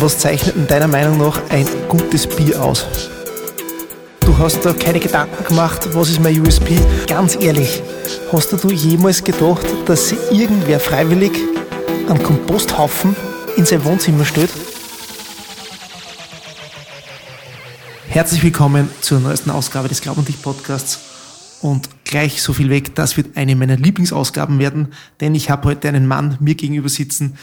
Was zeichnet in deiner Meinung nach ein gutes Bier aus? Du hast da keine Gedanken gemacht, was ist mein USP? Ganz ehrlich, hast du jemals gedacht, dass irgendwer freiwillig einen Komposthaufen in sein Wohnzimmer stellt? Herzlich willkommen zur neuesten Ausgabe des Glaub und Dich Podcasts. Und gleich so viel weg, das wird eine meiner Lieblingsausgaben werden, denn ich habe heute einen Mann mir gegenüber sitzen,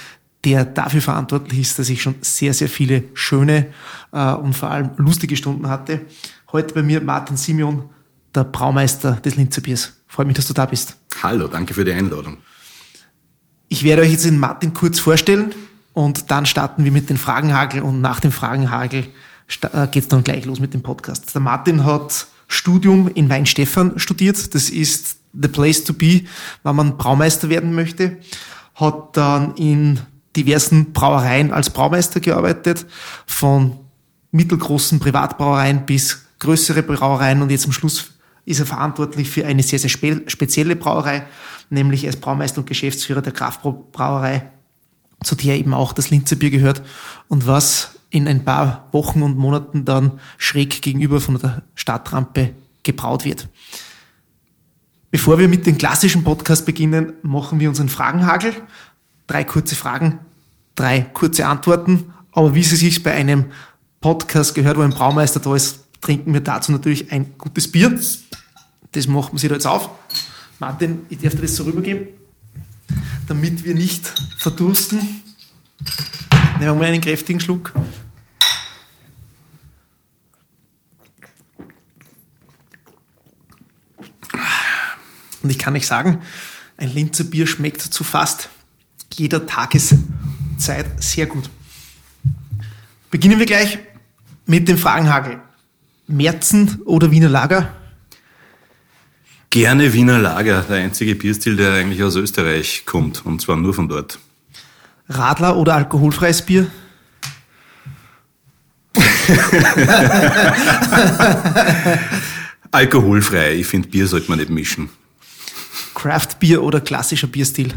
der dafür verantwortlich ist, dass ich schon sehr, sehr viele schöne äh, und vor allem lustige Stunden hatte. Heute bei mir Martin Simeon, der Braumeister des Linzer Biers. Freut mich, dass du da bist. Hallo, danke für die Einladung. Ich werde euch jetzt den Martin kurz vorstellen und dann starten wir mit den Fragenhagel und nach dem Fragenhagel äh, geht es dann gleich los mit dem Podcast. Der Martin hat Studium in Weinstefan studiert. Das ist the place to be, wenn man Braumeister werden möchte. Hat dann in diversen Brauereien als Braumeister gearbeitet, von mittelgroßen Privatbrauereien bis größere Brauereien und jetzt am Schluss ist er verantwortlich für eine sehr, sehr spe spezielle Brauerei, nämlich als Braumeister und Geschäftsführer der Kraftbrauerei, zu der eben auch das Linzer Bier gehört und was in ein paar Wochen und Monaten dann schräg gegenüber von der Stadtrampe gebraut wird. Bevor wir mit dem klassischen Podcast beginnen, machen wir unseren Fragenhagel. Drei kurze Fragen, drei kurze Antworten. Aber wie sie sich bei einem Podcast gehört, wo ein Braumeister da ist, trinken wir dazu natürlich ein gutes Bier. Das machen wir sich da jetzt auf. Martin, ich darf dir das so rübergeben, damit wir nicht verdursten. Nehmen wir mal einen kräftigen Schluck. Und ich kann euch sagen, ein Linzer Bier schmeckt zu fast jeder Tageszeit sehr gut. Beginnen wir gleich mit dem Fragenhagel. Merzen oder Wiener Lager? Gerne Wiener Lager, der einzige Bierstil, der eigentlich aus Österreich kommt, und zwar nur von dort. Radler oder alkoholfreies Bier? Alkoholfrei. Ich finde, Bier sollte man nicht mischen. Craft Bier oder klassischer Bierstil?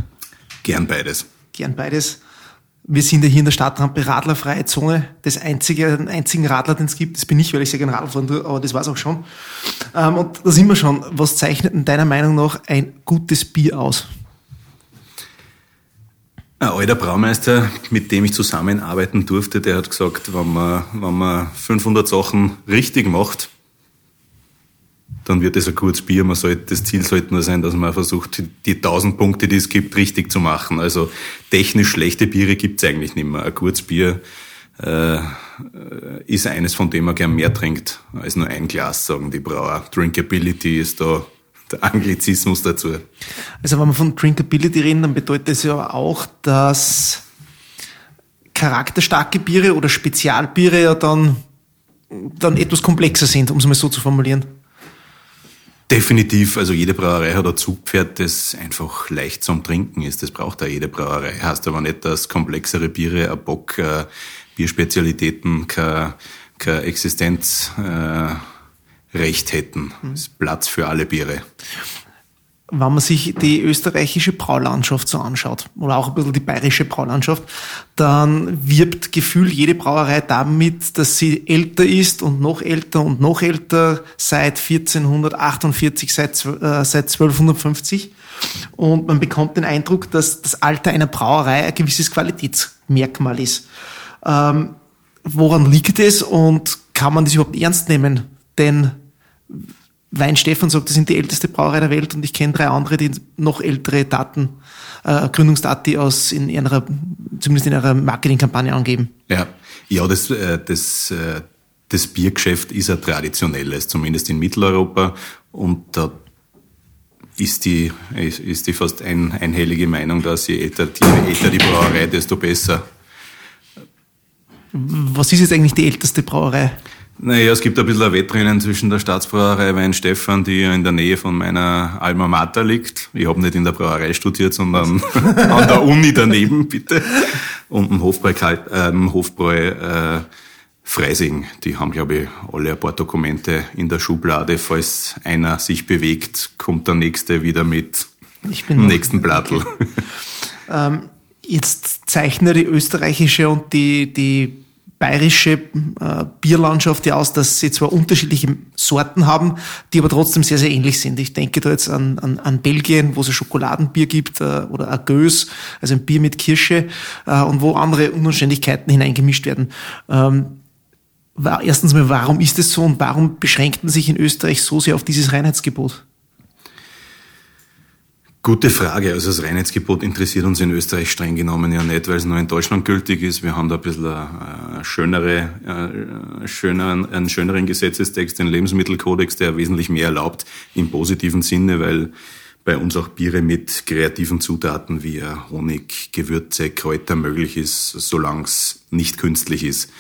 Gern beides. Gern beides. Wir sind ja hier in der Stadtrampe Radlerfreie Zone. Das einzige, den einzigen Radler, den es gibt, das bin ich, weil ich sehr gerne Radl fahren tue, aber das war's auch schon. Ähm, und da sind wir schon. Was zeichnet in deiner Meinung nach ein gutes Bier aus? Ein alter Braumeister, mit dem ich zusammenarbeiten durfte, der hat gesagt, wenn man, wenn man 500 Sachen richtig macht, dann wird es ein gutes Bier. Man sollte, das Ziel sollte nur sein, dass man versucht, die 1000 Punkte, die es gibt, richtig zu machen. Also technisch schlechte Biere gibt es eigentlich nicht mehr. Ein gutes Bier äh, ist eines, von dem man gern mehr trinkt als nur ein Glas, sagen die Brauer. Drinkability ist da der Anglizismus dazu. Also wenn wir von Drinkability reden, dann bedeutet das ja auch, dass charakterstarke Biere oder Spezialbiere ja dann, dann etwas komplexer sind, um es mal so zu formulieren. Definitiv, also jede Brauerei hat ein Zugpferd, das einfach leicht zum Trinken ist. Das braucht auch jede Brauerei. Heißt aber nicht, dass komplexere Biere, ein Bock, äh, Bierspezialitäten kein, kein Existenz äh, Recht hätten. Mhm. Es ist Platz für alle Biere. Wenn man sich die österreichische Braulandschaft so anschaut, oder auch ein bisschen die bayerische Braulandschaft, dann wirbt gefühlt jede Brauerei damit, dass sie älter ist und noch älter und noch älter seit 1448, seit, äh, seit 1250. Und man bekommt den Eindruck, dass das Alter einer Brauerei ein gewisses Qualitätsmerkmal ist. Ähm, woran liegt es und kann man das überhaupt ernst nehmen? Denn Weinstefan sagt, das sind die älteste Brauerei der Welt und ich kenne drei andere, die noch ältere Daten, äh, Gründungsdati aus in ihrer, zumindest in ihrer Marketingkampagne angeben. Ja, ja, das, äh, das, äh, das Biergeschäft ist ein traditionelles, zumindest in Mitteleuropa und da ist die, ist die fast ein, einhellige Meinung, dass je älter, je älter die Brauerei, desto besser. Was ist jetzt eigentlich die älteste Brauerei? Naja, es gibt ein bisschen ein Wettrennen zwischen der Staatsbrauerei Weinstefan, die ja in der Nähe von meiner Alma Mater liegt. Ich habe nicht in der Brauerei studiert, sondern an der Uni daneben, bitte. Und im Hofbräu, äh, Hofbräu äh, Freising. Die haben, glaube ich, alle ein paar Dokumente in der Schublade. Falls einer sich bewegt, kommt der Nächste wieder mit dem nächsten Blattl. Okay. ähm, jetzt zeichnen die österreichische und die, die bayerische äh, Bierlandschaft ja aus, dass sie zwar unterschiedliche Sorten haben, die aber trotzdem sehr, sehr ähnlich sind. Ich denke da jetzt an, an, an Belgien, wo es ein Schokoladenbier gibt äh, oder ein Gös, also ein Bier mit Kirsche äh, und wo andere Unanständigkeiten hineingemischt werden. Ähm, war, erstens mal, warum ist es so und warum beschränkt man sich in Österreich so sehr auf dieses Reinheitsgebot? Gute Frage. Also das Reinheitsgebot interessiert uns in Österreich streng genommen ja nicht, weil es nur in Deutschland gültig ist. Wir haben da ein bisschen eine schönere, schöner, einen schöneren Gesetzestext, den Lebensmittelkodex, der wesentlich mehr erlaubt im positiven Sinne, weil bei uns auch Biere mit kreativen Zutaten wie Honig, Gewürze, Kräuter möglich ist, solange es nicht künstlich ist.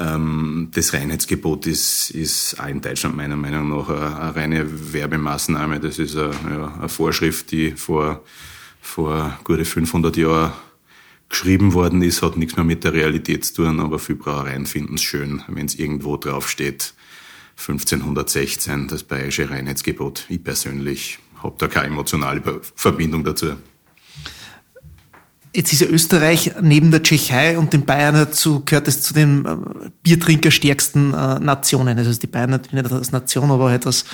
Ähm, das Reinheitsgebot ist, ist auch in Deutschland meiner Meinung nach eine, eine reine Werbemaßnahme. Das ist eine, ja, eine Vorschrift, die vor, vor gute 500 Jahren geschrieben worden ist, hat nichts mehr mit der Realität zu tun, aber viele Brauereien finden es schön, wenn es irgendwo draufsteht. 1516, das bayerische Reinheitsgebot. Ich persönlich habe da keine emotionale Verbindung dazu. Jetzt ist ja Österreich neben der Tschechei und den Bayern dazu, gehört es zu den äh, Biertrinkerstärksten äh, Nationen. Also die Bayern natürlich nicht als Nation, aber halt als,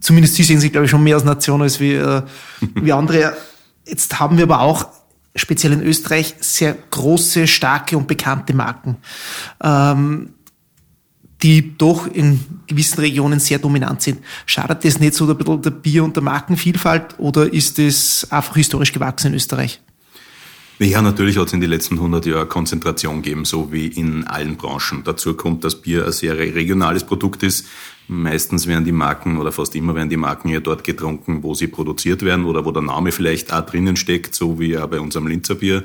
zumindest sie sehen sich, glaube ich, schon mehr als Nation als wie, äh, wie andere. Jetzt haben wir aber auch speziell in Österreich sehr große, starke und bekannte Marken, ähm, die doch in gewissen Regionen sehr dominant sind. Schadet das nicht so der, der Bier- und der Markenvielfalt oder ist das einfach historisch gewachsen in Österreich? Ja, natürlich hat es in den letzten 100 Jahren Konzentration gegeben, so wie in allen Branchen. Dazu kommt, dass Bier ein sehr regionales Produkt ist. Meistens werden die Marken oder fast immer werden die Marken ja dort getrunken, wo sie produziert werden oder wo der Name vielleicht auch drinnen steckt, so wie auch bei unserem Linzer Bier.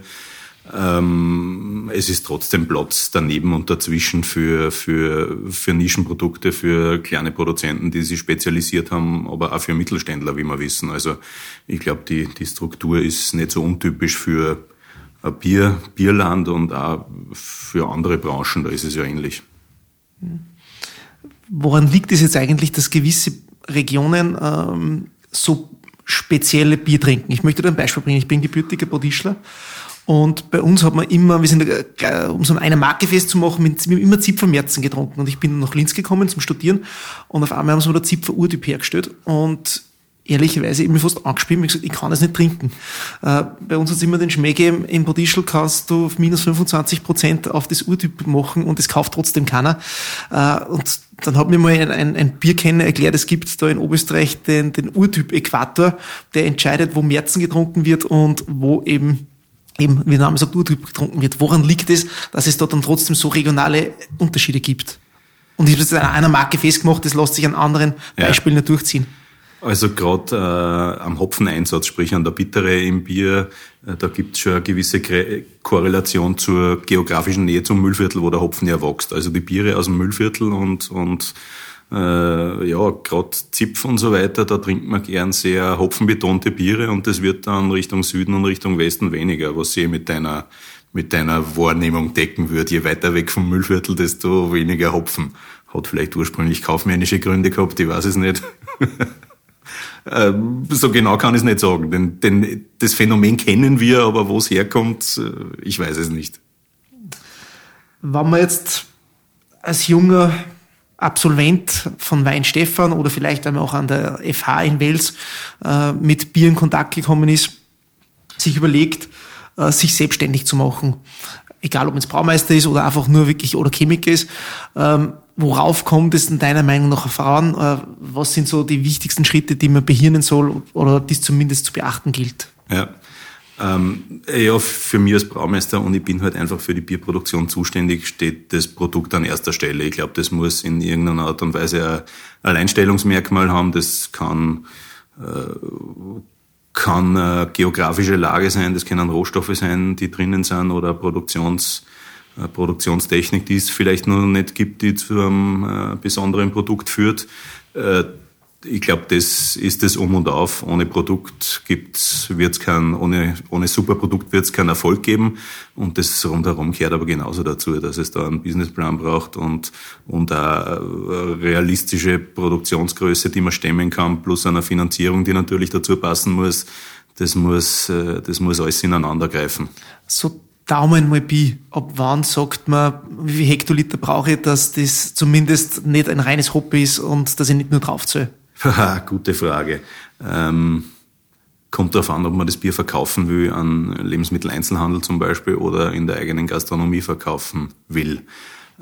Ähm, es ist trotzdem Platz daneben und dazwischen für, für, für Nischenprodukte, für kleine Produzenten, die sich spezialisiert haben, aber auch für Mittelständler, wie wir wissen. Also ich glaube, die, die Struktur ist nicht so untypisch für Bier, Bierland und auch für andere Branchen, da ist es ja ähnlich. Woran liegt es jetzt eigentlich, dass gewisse Regionen ähm, so spezielle Bier trinken? Ich möchte da ein Beispiel bringen. Ich bin gebürtiger Bodischler und bei uns hat man immer, wir sind, äh, um so eine Marke festzumachen, wir haben immer Zipfermärzen getrunken. Und ich bin nach Linz gekommen zum Studieren und auf einmal haben sie mir der Zipfer Urtyp hergestellt und ehrlicherweise immer fast angespielt und gesagt, ich kann es nicht trinken. Äh, bei uns hat es immer den Schmäh gegeben, im Bodischl kannst du auf minus 25 Prozent auf das Urtyp machen und es kauft trotzdem keiner. Äh, und dann hat mir mal ein, ein, ein Bierkenner erklärt, es gibt da in Oberösterreich den, den Urtyp-Äquator, der entscheidet, wo Märzen getrunken wird und wo eben eben, wie der Name sagt, Urtyp getrunken wird. Woran liegt es, dass es da dann trotzdem so regionale Unterschiede gibt? Und ich habe es an einer Marke festgemacht, das lässt sich an anderen Beispielen ja. nicht durchziehen. Also gerade äh, am Hopfeneinsatz, sprich an der Bittere im Bier, äh, da gibt es schon eine gewisse Korrelation zur geografischen Nähe zum Müllviertel, wo der Hopfen ja wächst. Also die Biere aus dem Müllviertel und, und äh, ja, gerade Zipf und so weiter, da trinkt man gern sehr hopfenbetonte Biere und das wird dann Richtung Süden und Richtung Westen weniger, was sie mit deiner mit deiner Wahrnehmung decken würde. Je weiter weg vom Müllviertel, desto weniger Hopfen. Hat vielleicht ursprünglich kaufmännische Gründe gehabt, ich weiß es nicht. Ähm, so genau kann ich es nicht sagen, denn, denn das Phänomen kennen wir, aber wo es herkommt, äh, ich weiß es nicht. Wenn man jetzt als junger Absolvent von Weinstefan oder vielleicht einmal auch an der FH in Wels äh, mit Bier in Kontakt gekommen ist, sich überlegt, äh, sich selbstständig zu machen. Egal, ob man Braumeister ist oder einfach nur wirklich oder Chemiker ist. Ähm, Worauf kommt es in deiner Meinung nach voran? Äh, was sind so die wichtigsten Schritte, die man behirnen soll oder die es zumindest zu beachten gilt? Ja. Ähm, ja, für mich als Braumeister und ich bin halt einfach für die Bierproduktion zuständig, steht das Produkt an erster Stelle. Ich glaube, das muss in irgendeiner Art und Weise ein Alleinstellungsmerkmal haben. Das kann, äh, kann eine geografische Lage sein, das können Rohstoffe sein, die drinnen sind oder Produktions- äh, Produktionstechnik, die es vielleicht noch nicht gibt, die zu einem äh, besonderen Produkt führt. Äh, ich glaube, das ist das Um und Auf. Ohne Produkt gibt's, wird's kein, ohne, ohne Superprodukt wird es keinen Erfolg geben. Und das rundherum gehört aber genauso dazu, dass es da einen Businessplan braucht und, und eine realistische Produktionsgröße, die man stemmen kann, plus eine Finanzierung, die natürlich dazu passen muss. Das muss, das muss alles ineinander greifen. So Daumen mal Bi. Ab wann sagt man, wie viel Hektoliter brauche ich, dass das zumindest nicht ein reines Hobby ist und dass ich nicht nur drauf zahle? Gute Frage. Ähm, kommt darauf an, ob man das Bier verkaufen will an Lebensmitteleinzelhandel zum Beispiel oder in der eigenen Gastronomie verkaufen will.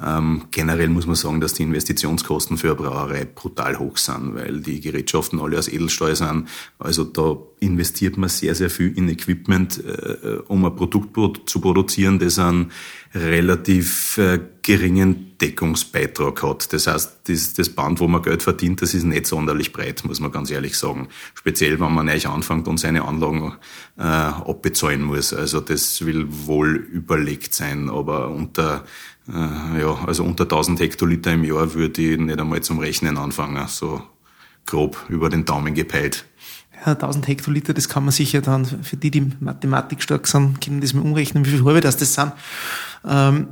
Ähm, generell muss man sagen, dass die Investitionskosten für eine Brauerei brutal hoch sind, weil die Gerätschaften alle aus Edelstahl sind. Also da investiert man sehr, sehr viel in Equipment, äh, um ein Produkt zu produzieren, das einen relativ äh, geringen Deckungsbeitrag hat. Das heißt, das, Band, wo man Geld verdient, das ist nicht sonderlich breit, muss man ganz ehrlich sagen. Speziell, wenn man neu anfängt und seine Anlagen äh, abbezahlen muss. Also das will wohl überlegt sein, aber unter äh, ja, also unter 1000 Hektoliter im Jahr würde ich nicht einmal zum Rechnen anfangen, so grob über den Daumen gepeilt. Ja, 1000 Hektoliter, das kann man sicher dann, für die, die Mathematik stark sind, können das mal umrechnen, wie viel halbe das das sind. Ähm,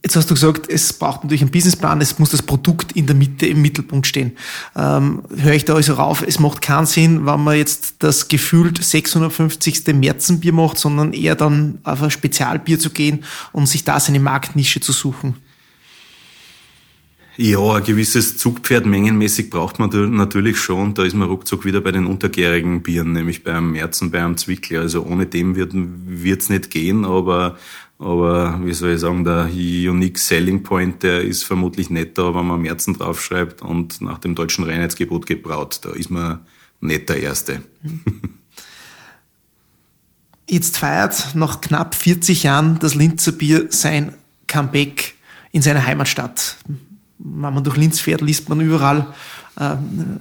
Jetzt hast du gesagt, es braucht natürlich einen Businessplan, es muss das Produkt in der Mitte im Mittelpunkt stehen. Ähm, höre ich da also rauf, es macht keinen Sinn, wenn man jetzt das gefühlt 650. Märzenbier macht, sondern eher dann auf ein Spezialbier zu gehen und sich da seine Marktnische zu suchen. Ja, ein gewisses Zugpferd mengenmäßig braucht man natürlich schon. Da ist man ruckzuck wieder bei den untergärigen Bieren, nämlich beim Märzen, beim Zwickler. Also ohne dem wird es nicht gehen, aber aber wie soll ich sagen, der Unique Selling Point, der ist vermutlich netter, wenn man Märzen draufschreibt und nach dem deutschen Reinheitsgebot gebraut. Da ist man nicht der Erste. Jetzt feiert nach knapp 40 Jahren das Linzer Bier sein Comeback in seiner Heimatstadt. Wenn man durch Linz fährt, liest man überall, äh,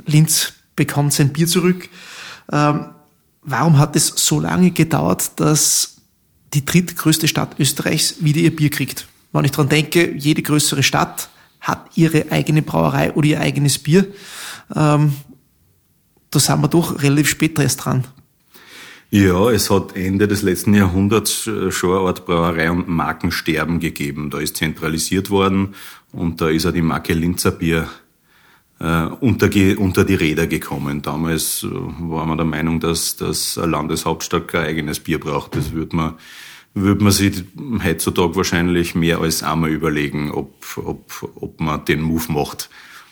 Linz bekommt sein Bier zurück. Ähm, warum hat es so lange gedauert, dass die drittgrößte Stadt Österreichs wieder ihr Bier kriegt. Wenn ich daran denke, jede größere Stadt hat ihre eigene Brauerei oder ihr eigenes Bier. Ähm, da sind wir doch relativ spät erst dran. Ja, es hat Ende des letzten Jahrhunderts äh, schon eine Art Brauerei- und Markensterben gegeben. Da ist zentralisiert worden und da ist auch die Marke Linzer Bier äh, unter, unter die Räder gekommen. Damals äh, war man der Meinung, dass, dass eine Landeshauptstadt kein eigenes Bier braucht. Das würde man, würde man sich heutzutage wahrscheinlich mehr als einmal überlegen, ob, ob, ob man den Move macht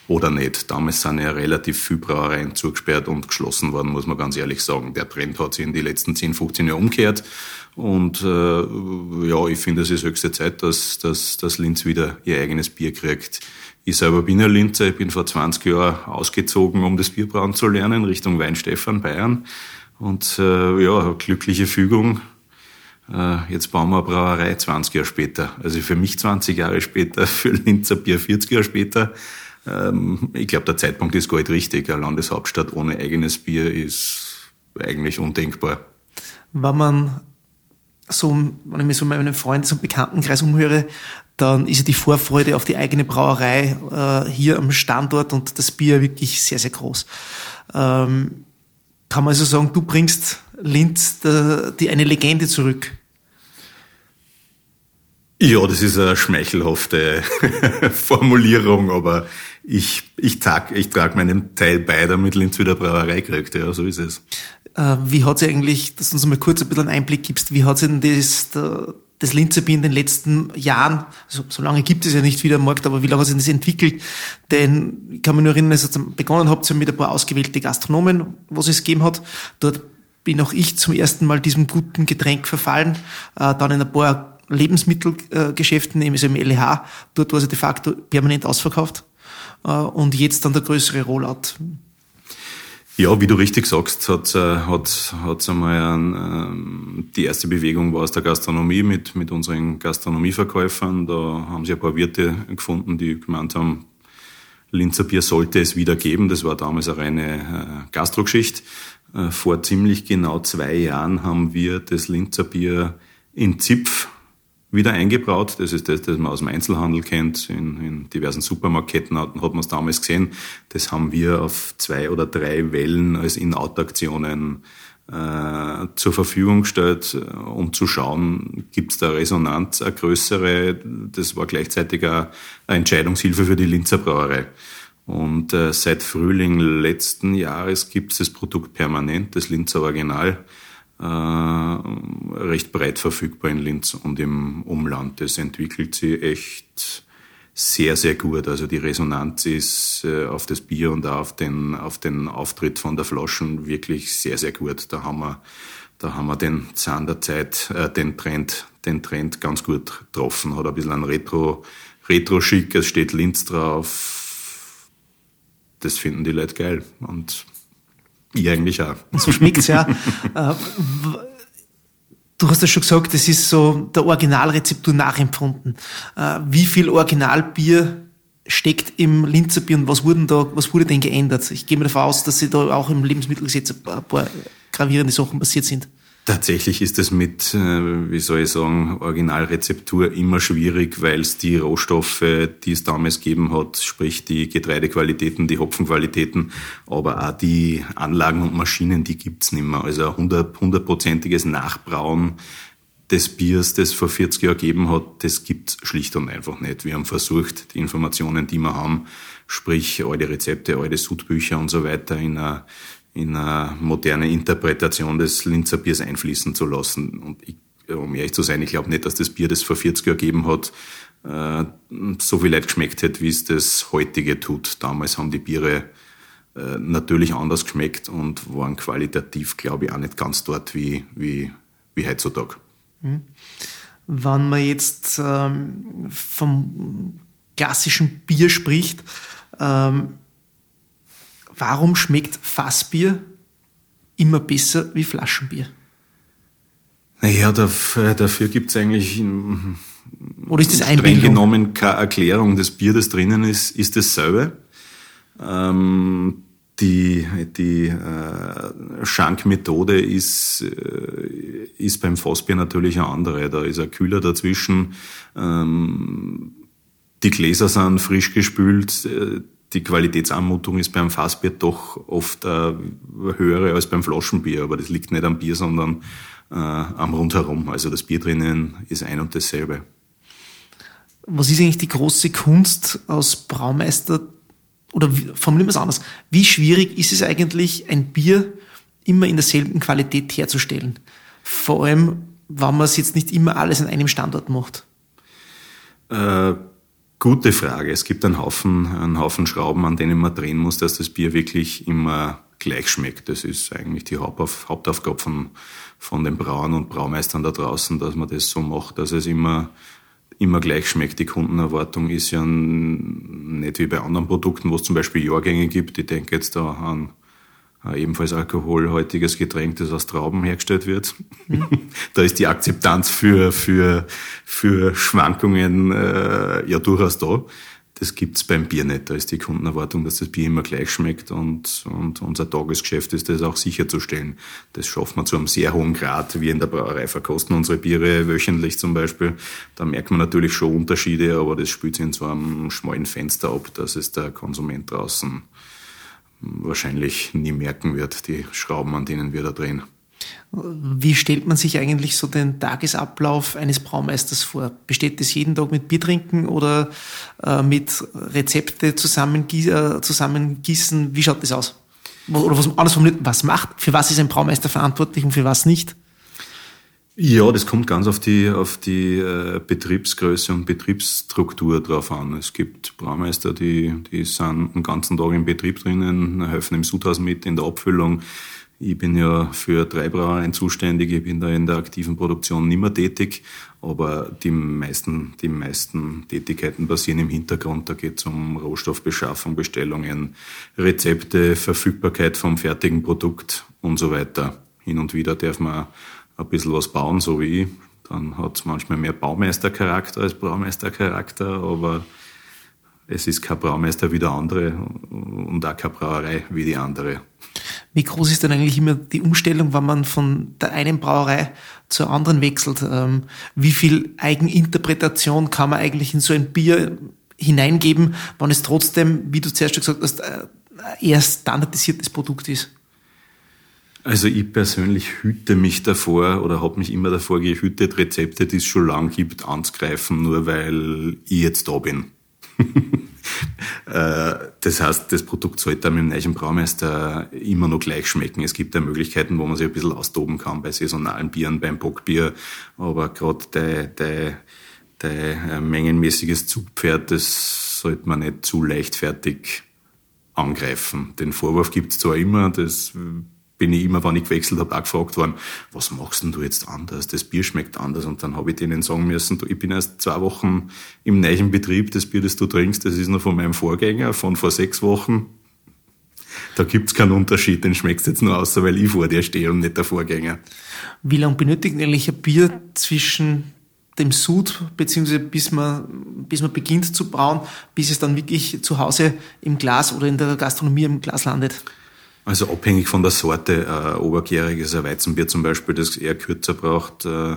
oder nicht. Damals sind ja relativ viele Brauereien zugesperrt und geschlossen worden, muss man ganz ehrlich sagen. Der Trend hat sich in den letzten 10, 15 Jahren umgekehrt. Und äh, ja, ich finde, es ist höchste Zeit, dass, dass, dass Linz wieder ihr eigenes Bier kriegt. Ich selber bin ja Linzer, ich bin vor 20 Jahren ausgezogen, um das Bierbrauen zu lernen, Richtung Weinstefan, Bayern. Und äh, ja, glückliche Fügung. Äh, jetzt bauen wir eine Brauerei 20 Jahre später. Also für mich 20 Jahre später, für Linzer Bier 40 Jahre später. Ähm, ich glaube, der Zeitpunkt ist gar nicht richtig. Eine Landeshauptstadt ohne eigenes Bier ist eigentlich undenkbar. Wenn man so, wenn ich mir so meinen Freundes- und Bekanntenkreis umhöre, dann ist ja die Vorfreude auf die eigene Brauerei äh, hier am Standort und das Bier wirklich sehr, sehr groß. Ähm, kann man also sagen, du bringst Linz der, die eine Legende zurück? Ja, das ist eine schmeichelhafte Formulierung, aber ich, ich, trage ich trag meinen Teil bei, damit Linz wieder Brauerei kriegt. Ja, so ist es. Äh, wie hat sie eigentlich, dass du uns mal kurz ein bisschen einen Einblick gibst, wie hat sie denn das, das Linzerbier in den letzten Jahren, also so lange gibt es ja nicht wieder am Markt, aber wie lange hat sich das entwickelt? Denn ich kann mich nur erinnern, als ihr begonnen habt, mit ein paar ausgewählte Gastronomen, was es gegeben hat. Dort bin auch ich zum ersten Mal diesem guten Getränk verfallen, äh, dann in ein paar Lebensmittelgeschäften, also im LEH, dort war sie de facto permanent ausverkauft. Äh, und jetzt dann der größere Rollout. Ja, wie du richtig sagst, hat äh, hat hat's einmal ein, ähm, die erste Bewegung war aus der Gastronomie mit mit unseren Gastronomieverkäufern. Da haben sie ein paar Wirte gefunden, die gemeint haben, Linzer Bier sollte es wieder geben. Das war damals eine reine äh, Gastrogeschichte. Vor ziemlich genau zwei Jahren haben wir das Linzer Bier in Zipf wieder eingebraut. Das ist das, das man aus dem Einzelhandel kennt. In, in diversen Supermarktketten hat, hat man es damals gesehen. Das haben wir auf zwei oder drei Wellen als In-Out-Aktionen äh, zur Verfügung gestellt, äh, um zu schauen, gibt es da Resonanz, eine größere. Das war gleichzeitig eine, eine Entscheidungshilfe für die Linzer Brauerei. Und äh, seit Frühling letzten Jahres gibt es das Produkt permanent, das Linzer Original recht breit verfügbar in Linz und im Umland. Das entwickelt sich echt sehr, sehr gut. Also die Resonanz ist äh, auf das Bier und auf den, auf den Auftritt von der Flaschen wirklich sehr, sehr gut. Da haben wir, da haben wir den Zahn der Zeit, äh, den Trend, den Trend ganz gut getroffen. Hat ein bisschen ein Retro, Retro-Schick, es steht Linz drauf. Das finden die Leute geil. Und eigentlich auch. So schmeckt's ja. Äh, Du hast ja schon gesagt, das ist so der Originalrezeptur nachempfunden. Äh, wie viel Originalbier steckt im Linzer Bier und was, wurden da, was wurde denn geändert? Ich gehe mir davon aus, dass sie da auch im Lebensmittelgesetz ein paar gravierende Sachen passiert sind. Tatsächlich ist es mit, äh, wie soll ich sagen, Originalrezeptur immer schwierig, weil es die Rohstoffe, die es damals gegeben hat, sprich die Getreidequalitäten, die Hopfenqualitäten, aber auch die Anlagen und Maschinen, die gibt's nicht mehr. Also hundertprozentiges Nachbrauen des Biers, das vor 40 Jahren gegeben hat, das gibt's schlicht und einfach nicht. Wir haben versucht, die Informationen, die wir haben, sprich alte Rezepte, alte Sudbücher und so weiter, in einer in eine moderne Interpretation des Linzer Biers einfließen zu lassen. Und ich, um ehrlich zu sein, ich glaube nicht, dass das Bier, das vor 40 Jahren gegeben hat, äh, so viel Leid geschmeckt hätte, wie es das heutige tut. Damals haben die Biere äh, natürlich anders geschmeckt und waren qualitativ, glaube ich, auch nicht ganz dort wie, wie, wie heutzutage. Mhm. Wenn man jetzt ähm, vom klassischen Bier spricht, ähm, Warum schmeckt Fassbier immer besser wie Flaschenbier? Naja, dafür, dafür gibt es eigentlich Oder ist das streng genommen keine Erklärung. Das Bier, das drinnen ist, ist dasselbe. Ähm, die die äh, Schankmethode ist, äh, ist beim Fassbier natürlich eine andere. Da ist ein Kühler dazwischen. Ähm, die Gläser sind frisch gespült. Äh, die Qualitätsanmutung ist beim Fassbier doch oft äh, höhere als beim Flaschenbier, aber das liegt nicht am Bier, sondern äh, am Rundherum. Also das Bier drinnen ist ein und dasselbe. Was ist eigentlich die große Kunst aus Braumeister oder formulieren wir es anders? Wie schwierig ist es eigentlich, ein Bier immer in derselben Qualität herzustellen? Vor allem, wenn man es jetzt nicht immer alles an einem Standort macht. Äh, Gute Frage. Es gibt einen Haufen, einen Haufen Schrauben, an denen man drehen muss, dass das Bier wirklich immer gleich schmeckt. Das ist eigentlich die Hauptaufgabe von, von den Brauern und Braumeistern da draußen, dass man das so macht, dass es immer, immer gleich schmeckt. Die Kundenerwartung ist ja nicht wie bei anderen Produkten, wo es zum Beispiel Jahrgänge gibt. Ich denke jetzt da an ebenfalls alkoholhaltiges Getränk, das aus Trauben hergestellt wird. Da ist die Akzeptanz für, für, für Schwankungen äh, ja durchaus da. Das gibt's beim Bier nicht. Da ist die Kundenerwartung, dass das Bier immer gleich schmeckt und, und unser Tagesgeschäft ist das auch sicherzustellen. Das schaffen wir zu einem sehr hohen Grad. Wir in der Brauerei verkosten unsere Biere wöchentlich zum Beispiel. Da merkt man natürlich schon Unterschiede, aber das spielt sich in so einem schmalen Fenster ab, dass es der Konsument draußen wahrscheinlich nie merken wird, die Schrauben, an denen wir da drehen. Wie stellt man sich eigentlich so den Tagesablauf eines Braumeisters vor? Besteht das jeden Tag mit Biertrinken oder äh, mit Rezepte zusammengießen, äh, zusammengießen? Wie schaut das aus? Oder was, anders formuliert, was macht, für was ist ein Braumeister verantwortlich und für was nicht? Ja, das kommt ganz auf die, auf die äh, Betriebsgröße und Betriebsstruktur drauf an. Es gibt Braumeister, die, die sind den ganzen Tag im Betrieb drinnen, helfen im Sudhaus mit in der Abfüllung. Ich bin ja für drei Brauereien zuständig, ich bin da in der aktiven Produktion nicht mehr tätig, aber die meisten, die meisten Tätigkeiten passieren im Hintergrund. Da geht es um Rohstoffbeschaffung, Bestellungen, Rezepte, Verfügbarkeit vom fertigen Produkt und so weiter. Hin und wieder darf man ein bisschen was bauen, so wie ich. Dann hat es manchmal mehr Baumeistercharakter als Braumeistercharakter, aber es ist kein Braumeister wie der andere und auch keine Brauerei wie die andere. Wie groß ist denn eigentlich immer die Umstellung, wenn man von der einen Brauerei zur anderen wechselt? Ähm, wie viel Eigeninterpretation kann man eigentlich in so ein Bier hineingeben, wenn es trotzdem, wie du zuerst schon gesagt hast, äh, eher standardisiertes Produkt ist? Also ich persönlich hüte mich davor oder habe mich immer davor gehütet, Rezepte, die es schon lang gibt, anzugreifen, nur weil ich jetzt da bin. Äh, das heißt, das Produkt sollte mit dem neuen Braumeister immer noch gleich schmecken. Es gibt ja Möglichkeiten, wo man sich ein bisschen austoben kann bei saisonalen Bieren, beim Bockbier, aber gerade der, der, der mengenmäßiges Zugpferd, das sollte man nicht zu leichtfertig angreifen. Den Vorwurf gibt's zwar immer, das bin ich immer, wenn ich gewechselt habe, auch gefragt worden, was machst denn du jetzt anders? Das Bier schmeckt anders. Und dann habe ich denen sagen müssen, du, ich bin erst zwei Wochen im neuen Betrieb, das Bier, das du trinkst, das ist noch von meinem Vorgänger, von vor sechs Wochen. Da gibt's keinen Unterschied, den schmeckst jetzt nur außer, weil ich vor dir stehe und nicht der Vorgänger. Wie lange benötigt eigentlich ein Bier zwischen dem Sud, beziehungsweise bis man, bis man beginnt zu brauen, bis es dann wirklich zu Hause im Glas oder in der Gastronomie im Glas landet? Also abhängig von der Sorte, äh, obergäriges Weizenbier zum Beispiel, das eher kürzer braucht, äh,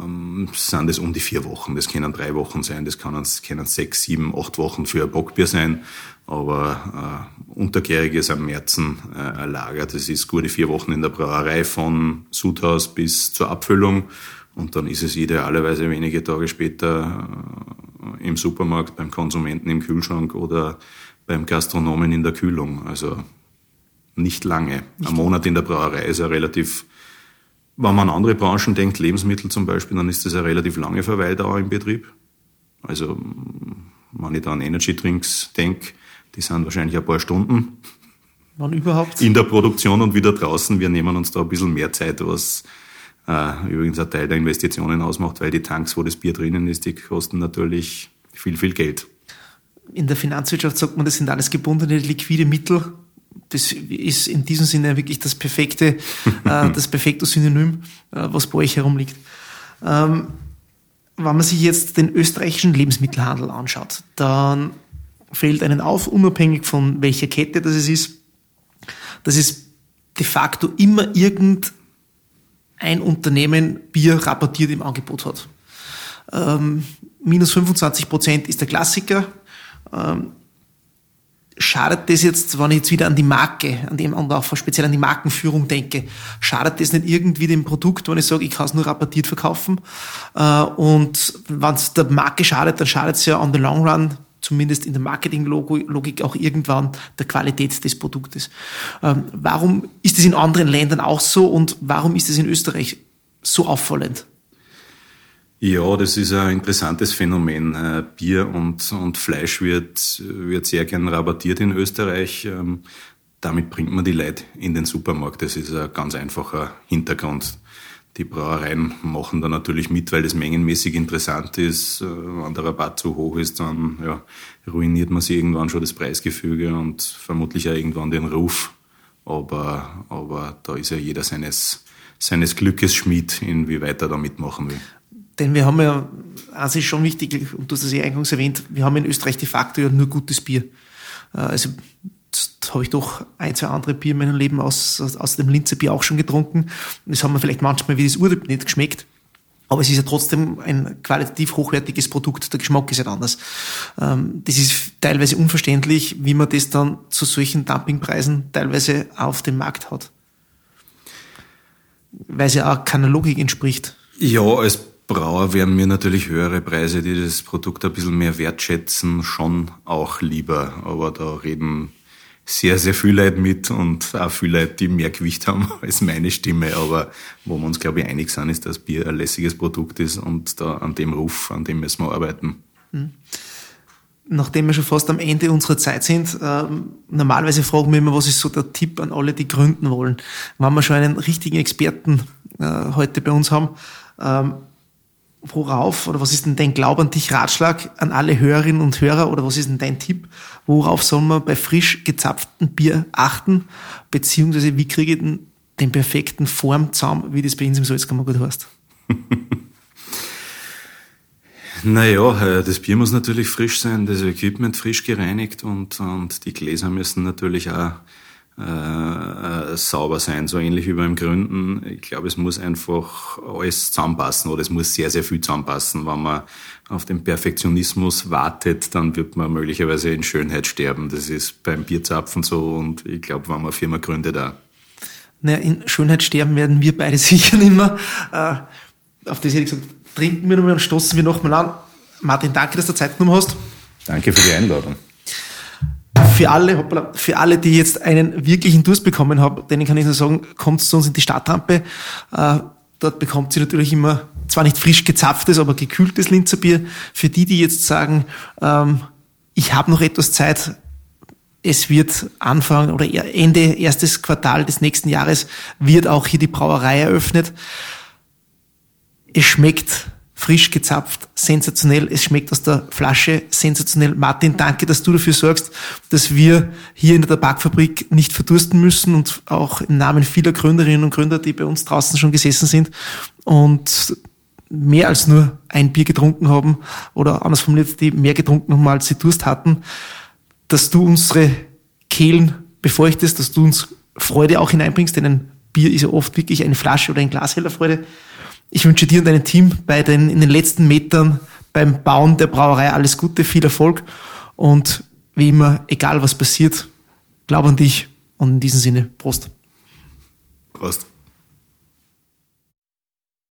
ähm, sind es um die vier Wochen. Das können drei Wochen sein, das können, das können sechs, sieben, acht Wochen für ein Bockbier sein. Aber äh, untergäriges am Märzen äh, ein Lager, das ist gute vier Wochen in der Brauerei von Sudhaus bis zur Abfüllung. Und dann ist es idealerweise wenige Tage später äh, im Supermarkt, beim Konsumenten im Kühlschrank oder beim Gastronomen in der Kühlung. Also nicht lange. Nicht Ein Monat in der Brauerei ist ja relativ, wenn man an andere Branchen denkt, Lebensmittel zum Beispiel, dann ist das eine relativ lange Verweildauer im Betrieb. Also, wenn ich da an Energy Drinks denke, die sind wahrscheinlich ein paar Stunden. Wann überhaupt? In der Produktion und wieder draußen. Wir nehmen uns da ein bisschen mehr Zeit, was äh, übrigens ein Teil der Investitionen ausmacht, weil die Tanks, wo das Bier drinnen ist, die kosten natürlich viel, viel Geld. In der Finanzwirtschaft sagt man, das sind alles gebundene liquide Mittel das ist in diesem Sinne wirklich das perfekte, äh, das perfekte Synonym, äh, was bei euch herumliegt. Ähm, wenn man sich jetzt den österreichischen Lebensmittelhandel anschaut, dann fällt einen auf, unabhängig von welcher Kette das es ist, dass es de facto immer irgendein Unternehmen Bier rapportiert im Angebot hat. Ähm, minus 25 Prozent ist der Klassiker. Ähm, schadet das jetzt, wenn ich jetzt wieder an die Marke, an dem und auch speziell an die Markenführung denke, schadet das nicht irgendwie dem Produkt, wenn ich sage, ich kann es nur rapportiert verkaufen? Äh, und wenn es der Marke schadet, dann schadet es ja on the long run zumindest in der Marketinglogik auch irgendwann der Qualität des Produktes. Ähm, warum ist es in anderen Ländern auch so und warum ist es in Österreich so auffallend? Ja, das ist ein interessantes Phänomen. Äh, Bier und, und Fleisch wird, wird sehr gern rabattiert in Österreich. Ähm, damit bringt man die Leute in den Supermarkt. Das ist ein ganz einfacher Hintergrund. Die Brauereien machen da natürlich mit, weil das mengenmäßig interessant ist. Äh, wenn der Rabatt zu hoch ist, dann ja, ruiniert man sich irgendwann schon das Preisgefüge und vermutlich auch irgendwann den Ruf. Aber, aber da ist ja jeder seines, seines Glückes Schmied, inwieweit er da mitmachen will. Denn wir haben ja, eins ist schon wichtig, und du hast das ja eingangs erwähnt, wir haben in Österreich de facto ja nur gutes Bier. Äh, also habe ich doch ein, zwei andere Bier in meinem Leben aus, aus dem Linzer Bier auch schon getrunken. Das haben wir vielleicht manchmal wie das Urlaub nicht geschmeckt. Aber es ist ja trotzdem ein qualitativ hochwertiges Produkt. Der Geschmack ist ja anders. Ähm, das ist teilweise unverständlich, wie man das dann zu solchen Dumpingpreisen teilweise auf dem Markt hat. Weil es ja auch keiner Logik entspricht. Ja, als Brauer wären mir natürlich höhere Preise, die das Produkt ein bisschen mehr wertschätzen, schon auch lieber. Aber da reden sehr, sehr viele Leute mit und auch viele Leute, die mehr Gewicht haben als meine Stimme. Aber wo wir uns, glaube ich, einig sind, ist, dass Bier ein lässiges Produkt ist und da an dem Ruf, an dem müssen wir arbeiten. Mhm. Nachdem wir schon fast am Ende unserer Zeit sind, äh, normalerweise fragen wir immer, was ist so der Tipp an alle, die gründen wollen. Wenn wir schon einen richtigen Experten äh, heute bei uns haben, ähm, worauf oder was ist denn dein Glaub an dich Ratschlag an alle Hörerinnen und Hörer oder was ist denn dein Tipp? Worauf soll man bei frisch gezapftem Bier achten? Beziehungsweise wie kriege ich denn den perfekten Form zusammen, wie das bei uns im Salzkammergut heißt? Naja, äh, das Bier muss natürlich frisch sein, das Equipment frisch gereinigt und, und die Gläser müssen natürlich auch äh, sauber sein, so ähnlich wie beim Gründen. Ich glaube, es muss einfach alles zusammenpassen oder es muss sehr, sehr viel zusammenpassen. Wenn man auf den Perfektionismus wartet, dann wird man möglicherweise in Schönheit sterben. Das ist beim Bierzapfen so und ich glaube, wenn man eine Firma gründet, da. Naja, in Schönheit sterben werden wir beide sicher nicht mehr. Äh, auf das hätte ich gesagt, trinken wir nochmal und stoßen wir nochmal an. Martin, danke, dass du Zeit genommen hast. Danke für die Einladung. Für alle, hoppala, für alle, die jetzt einen wirklichen Durst bekommen haben, denen kann ich nur sagen, kommt zu uns in die Stadtrampe. Äh, dort bekommt sie natürlich immer zwar nicht frisch gezapftes, aber gekühltes Linzerbier. Für die, die jetzt sagen, ähm, ich habe noch etwas Zeit, es wird Anfang oder Ende erstes Quartal des nächsten Jahres wird auch hier die Brauerei eröffnet. Es schmeckt frisch gezapft, sensationell. Es schmeckt aus der Flasche sensationell. Martin, danke, dass du dafür sorgst, dass wir hier in der Tabakfabrik nicht verdursten müssen und auch im Namen vieler Gründerinnen und Gründer, die bei uns draußen schon gesessen sind und mehr als nur ein Bier getrunken haben oder anders formuliert, die mehr getrunken haben, als sie Durst hatten, dass du unsere Kehlen befeuchtest, dass du uns Freude auch hineinbringst, denn ein Bier ist ja oft wirklich eine Flasche oder ein Glas heller Freude. Ich wünsche dir und deinem Team bei den, in den letzten Metern beim Bauen der Brauerei alles Gute, viel Erfolg und wie immer, egal was passiert, glaub an dich und in diesem Sinne, Prost. Prost.